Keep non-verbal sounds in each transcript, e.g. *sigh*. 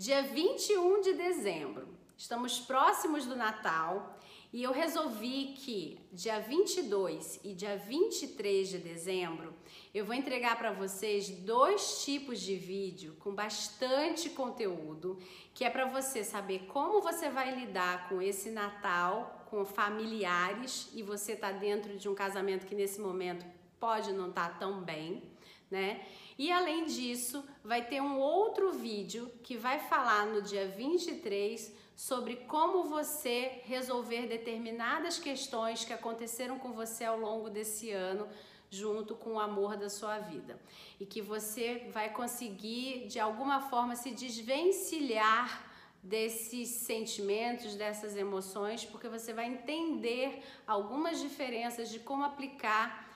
Dia 21 de dezembro, estamos próximos do Natal e eu resolvi que dia 22 e dia 23 de dezembro eu vou entregar para vocês dois tipos de vídeo com bastante conteúdo, que é para você saber como você vai lidar com esse Natal com familiares e você tá dentro de um casamento que nesse momento pode não estar tá tão bem, né? E além disso, vai ter um outro vídeo que vai falar no dia 23 sobre como você resolver determinadas questões que aconteceram com você ao longo desse ano, junto com o amor da sua vida. E que você vai conseguir, de alguma forma, se desvencilhar desses sentimentos, dessas emoções, porque você vai entender algumas diferenças de como aplicar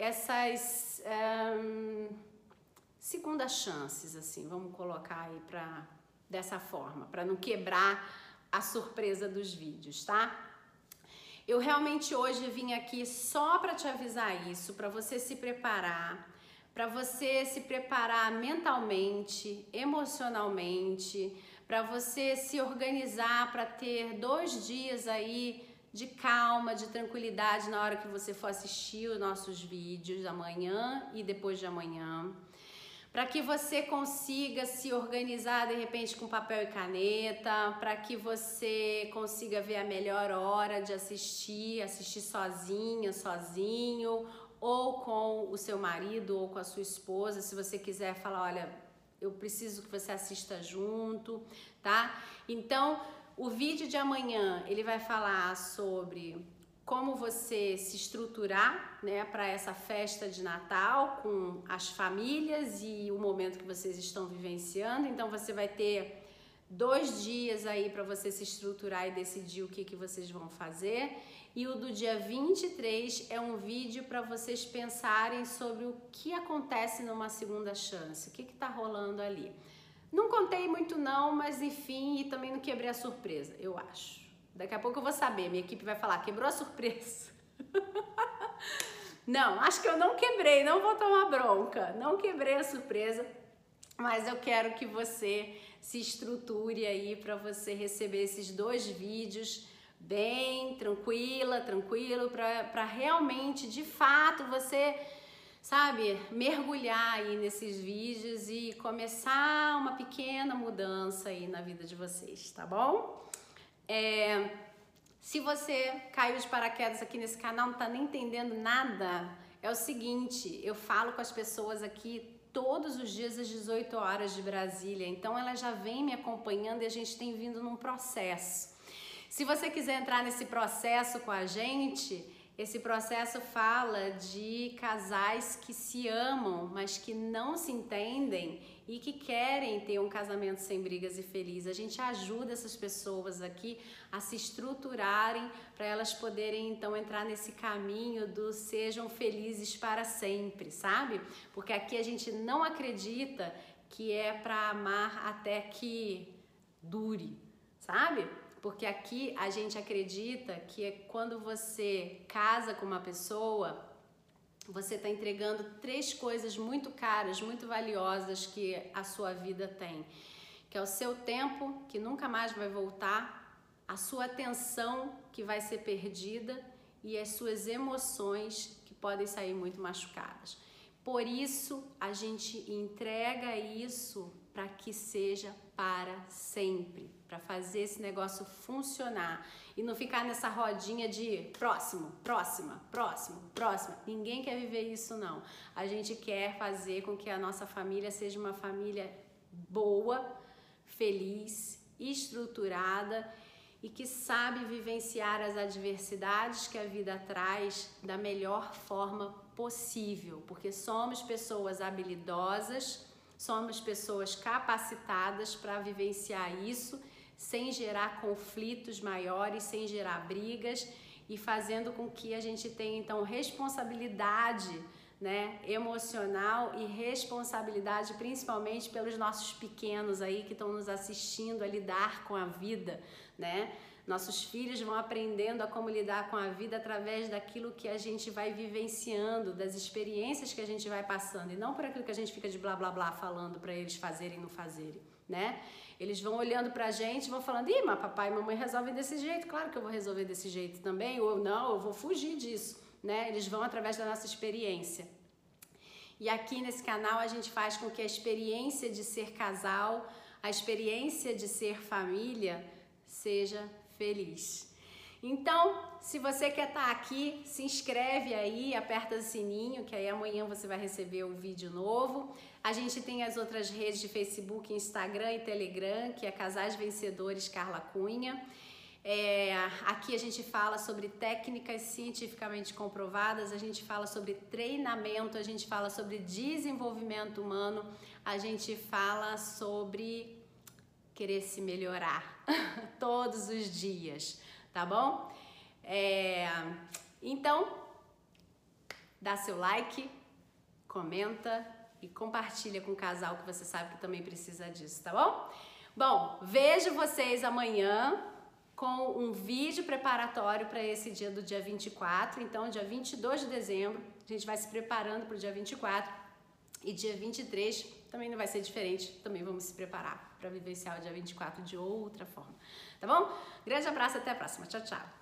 essas um, segundas chances, assim, vamos colocar aí para dessa forma, para não quebrar a surpresa dos vídeos, tá? Eu realmente hoje vim aqui só para te avisar isso, para você se preparar, para você se preparar mentalmente, emocionalmente, para você se organizar para ter dois dias aí de calma, de tranquilidade na hora que você for assistir os nossos vídeos amanhã e depois de amanhã. Para que você consiga se organizar de repente com papel e caneta, para que você consiga ver a melhor hora de assistir, assistir sozinha, sozinho, ou com o seu marido ou com a sua esposa, se você quiser falar, olha, eu preciso que você assista junto, tá? Então, o vídeo de amanhã, ele vai falar sobre como você se estruturar né, para essa festa de Natal com as famílias e o momento que vocês estão vivenciando. Então você vai ter dois dias aí para você se estruturar e decidir o que, que vocês vão fazer. E o do dia 23 é um vídeo para vocês pensarem sobre o que acontece numa segunda chance, o que está rolando ali. Não contei muito não, mas enfim, e também não quebrei a surpresa, eu acho. Daqui a pouco eu vou saber, minha equipe vai falar, quebrou a surpresa. *laughs* não, acho que eu não quebrei, não vou tomar bronca. Não quebrei a surpresa, mas eu quero que você se estruture aí para você receber esses dois vídeos bem tranquila, tranquilo, para realmente, de fato, você, sabe, mergulhar aí nesses vídeos e começar uma pequena mudança aí na vida de vocês, tá bom? É, se você caiu de paraquedas aqui nesse canal, não está nem entendendo nada, é o seguinte, eu falo com as pessoas aqui todos os dias às 18 horas de Brasília, então ela já vem me acompanhando e a gente tem vindo num processo. Se você quiser entrar nesse processo com a gente, esse processo fala de casais que se amam, mas que não se entendem e que querem ter um casamento sem brigas e feliz. A gente ajuda essas pessoas aqui a se estruturarem para elas poderem então entrar nesse caminho do sejam felizes para sempre, sabe? Porque aqui a gente não acredita que é para amar até que dure, sabe? Porque aqui a gente acredita que é quando você casa com uma pessoa, você está entregando três coisas muito caras, muito valiosas que a sua vida tem. Que é o seu tempo, que nunca mais vai voltar, a sua atenção, que vai ser perdida, e as suas emoções, que podem sair muito machucadas. Por isso, a gente entrega isso para que seja para sempre, para fazer esse negócio funcionar e não ficar nessa rodinha de próximo, próxima, próximo, próxima. Ninguém quer viver isso não. A gente quer fazer com que a nossa família seja uma família boa, feliz, estruturada e que sabe vivenciar as adversidades que a vida traz da melhor forma possível, porque somos pessoas habilidosas Somos pessoas capacitadas para vivenciar isso sem gerar conflitos maiores, sem gerar brigas e fazendo com que a gente tenha então responsabilidade né, emocional e responsabilidade principalmente pelos nossos pequenos aí que estão nos assistindo a lidar com a vida, né? Nossos filhos vão aprendendo a como lidar com a vida através daquilo que a gente vai vivenciando, das experiências que a gente vai passando, e não por aquilo que a gente fica de blá blá blá falando para eles fazerem e não fazerem, né? Eles vão olhando pra gente vão falando: ih, mas papai e mamãe resolvem desse jeito, claro que eu vou resolver desse jeito também, ou não, eu vou fugir disso, né? Eles vão através da nossa experiência. E aqui nesse canal a gente faz com que a experiência de ser casal, a experiência de ser família, seja feliz. Então, se você quer estar tá aqui, se inscreve aí, aperta o sininho, que aí amanhã você vai receber o vídeo novo. A gente tem as outras redes de Facebook, Instagram e Telegram, que é Casais Vencedores Carla Cunha. É, aqui a gente fala sobre técnicas cientificamente comprovadas, a gente fala sobre treinamento, a gente fala sobre desenvolvimento humano, a gente fala sobre querer se melhorar *laughs* todos os dias, tá bom? É, então, dá seu like, comenta e compartilha com o casal que você sabe que também precisa disso, tá bom? Bom, vejo vocês amanhã com um vídeo preparatório para esse dia do dia 24. Então, dia 22 de dezembro, a gente vai se preparando para o dia 24 e dia 23 também não vai ser diferente, também vamos se preparar para vivenciar o dia 24 de outra forma. Tá bom? Grande abraço, até a próxima. Tchau, tchau.